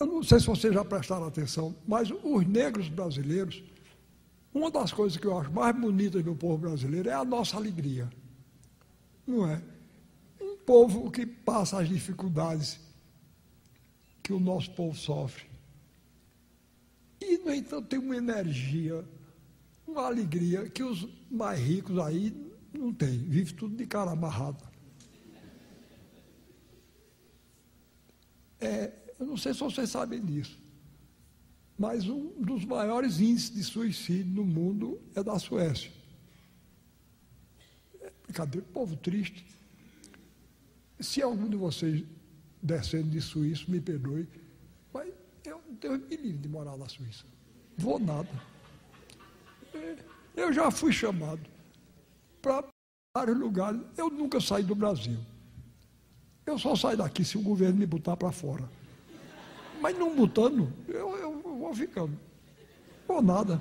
Eu não sei se vocês já prestaram atenção, mas os negros brasileiros, uma das coisas que eu acho mais bonitas do povo brasileiro é a nossa alegria. Não é? Um povo que passa as dificuldades que o nosso povo sofre. E, no entanto, tem uma energia, uma alegria que os mais ricos aí não têm. Vive tudo de cara amarrada. É, eu não sei se vocês sabem disso, mas um dos maiores índices de suicídio no mundo é da Suécia. É brincadeira, povo triste. Se algum de vocês descendo de Suíça, me perdoe, mas eu, Deus me livre de morar na Suíça. Vou nada. É, eu já fui chamado para vários lugares. Eu nunca saí do Brasil. Eu só saio daqui se o governo me botar para fora. Mas não botando, eu, eu vou ficando. Por nada.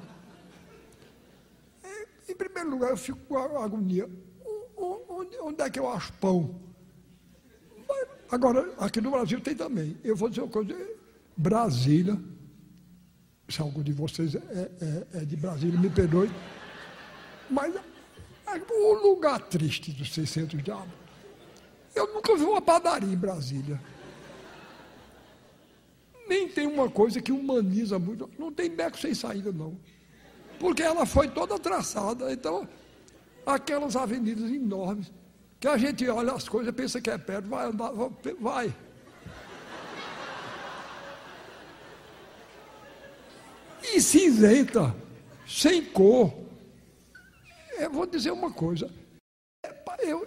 Em primeiro lugar, eu fico com a agonia. Onde, onde é que eu acho pão? Agora, aqui no Brasil tem também. Eu vou dizer uma coisa. Brasília, se algum de vocês é, é, é de Brasília, me perdoe. Mas é o lugar triste dos 600 diabos eu nunca vi uma padaria em Brasília. Nem tem uma coisa que humaniza muito. Não tem beco sem saída, não. Porque ela foi toda traçada. Então, aquelas avenidas enormes, que a gente olha as coisas, pensa que é perto, vai andar, vai. E cinzenta, sem cor. Eu vou dizer uma coisa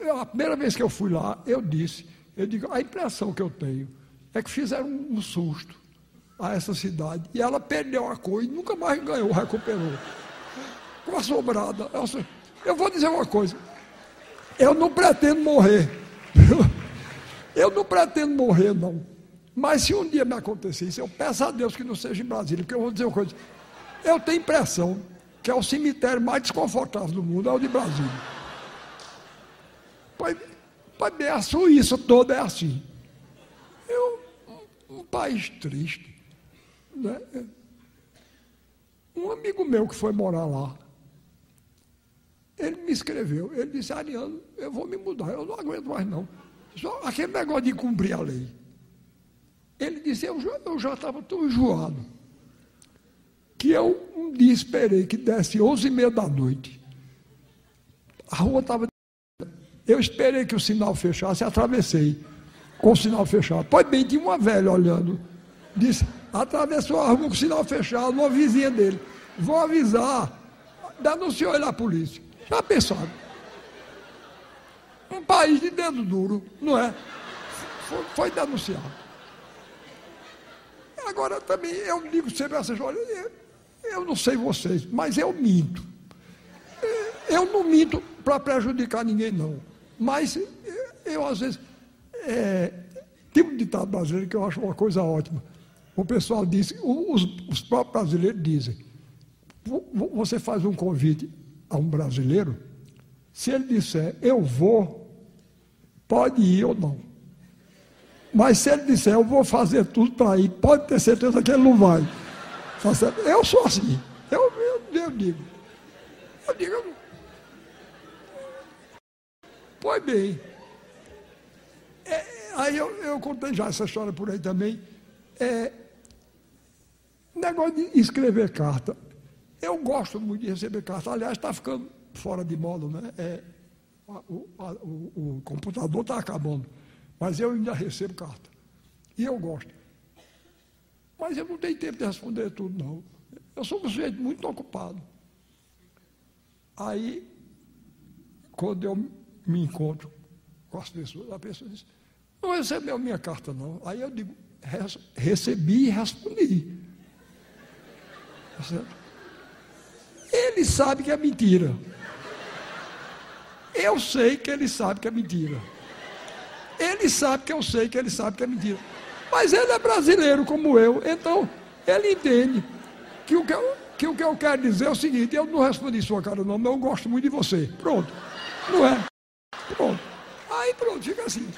eu, eu, a primeira vez que eu fui lá, eu disse, eu digo, a impressão que eu tenho é que fizeram um, susto a essa cidade e ela perdeu a cor e nunca mais ganhou, recuperou. Com a sobrada. Eu vou dizer uma coisa, eu não pretendo morrer. Eu não pretendo morrer, não. Mas se um dia me acontecer isso, eu peço a Deus que não seja em Brasília, porque eu vou dizer uma coisa. Eu tenho impressão que é o cemitério mais desconfortável do mundo, é o de Brasília. Pai, pai, a Suíça toda é assim. Eu, um, um país triste. Né? Um amigo meu que foi morar lá, ele me escreveu, ele disse, Ariano, eu vou me mudar, eu não aguento mais não. Só aquele negócio de cumprir a lei. Ele disse, eu, eu já estava tão enjoado, que eu um dia esperei que desse onze e meia da noite. A rua estava eu esperei que o sinal fechasse e atravessei com o sinal fechado. Pois bem, tinha uma velha olhando. Disse, atravessou a rua com o sinal fechado, uma vizinha dele. Vou avisar. Denunciou ele à polícia. Já pensaram? Um país de dedo duro, não é? Foi, foi denunciado. Agora também eu digo sempre essas olha, eu não sei vocês, mas eu minto. Eu não minto para prejudicar ninguém, não. Mas eu, às vezes, é, tem um ditado brasileiro que eu acho uma coisa ótima. O pessoal diz, os, os próprios brasileiros dizem, você faz um convite a um brasileiro, se ele disser eu vou, pode ir ou não. Mas se ele disser eu vou fazer tudo para ir, pode ter certeza que ele não vai. Tá eu sou assim. Eu, eu, eu digo. Eu digo, eu Pois bem, é, aí eu, eu, contei já essa história por aí também. É, negócio de escrever carta. Eu gosto muito de receber carta. Aliás, está ficando fora de moda, né? É, o, a, o, o computador está acabando. Mas eu ainda recebo carta. E eu gosto. Mas eu não tenho tempo de responder tudo, não. Eu sou um sujeito muito ocupado. Aí, quando eu me encontro com as pessoas, a pessoa diz, não recebeu minha carta não. Aí eu digo, recebi e respondi. Tá ele sabe que é mentira. Eu sei que ele sabe que é mentira. Ele sabe que eu sei que ele sabe que é mentira. Mas ele é brasileiro como eu, então ele entende que o que eu, que o que eu quero dizer é o seguinte: eu não respondi sua cara, não, mas eu gosto muito de você. Pronto. Não é? Pronto, fica assim.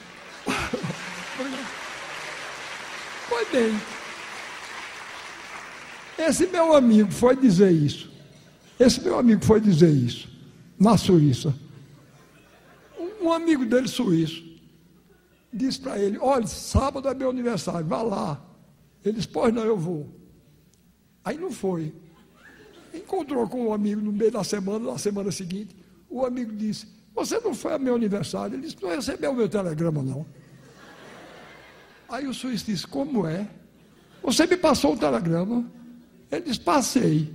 Foi bem. Esse meu amigo foi dizer isso. Esse meu amigo foi dizer isso na Suíça. Um amigo dele suíço disse para ele: Olha, sábado é meu aniversário, vá lá. Ele disse: Pois não, eu vou. Aí não foi. Encontrou com um amigo no meio da semana, na semana seguinte. O amigo disse: Você não foi ao meu aniversário? Ele disse: Não recebeu o meu telegrama, não. Aí o suíço disse: Como é? Você me passou o telegrama? Ele disse: Passei.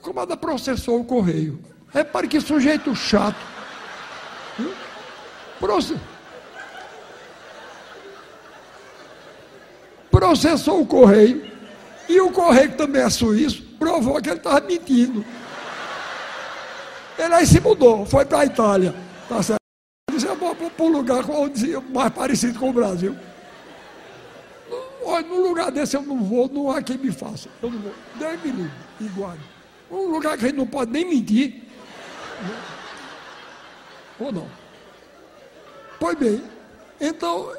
O camarada processou o correio. Repare que sujeito chato. Proce... Processou o correio. E o correio, que também é suíço, provou que ele estava mentindo. Ele aí se mudou, foi para a Itália. Tá certo? Eu vou para um lugar mais parecido com o Brasil. Olha, num lugar desse eu não vou, não há quem me faça. Eu não vou. Deus me igual. Um lugar que a gente não pode nem mentir. Ou não? Pois bem, então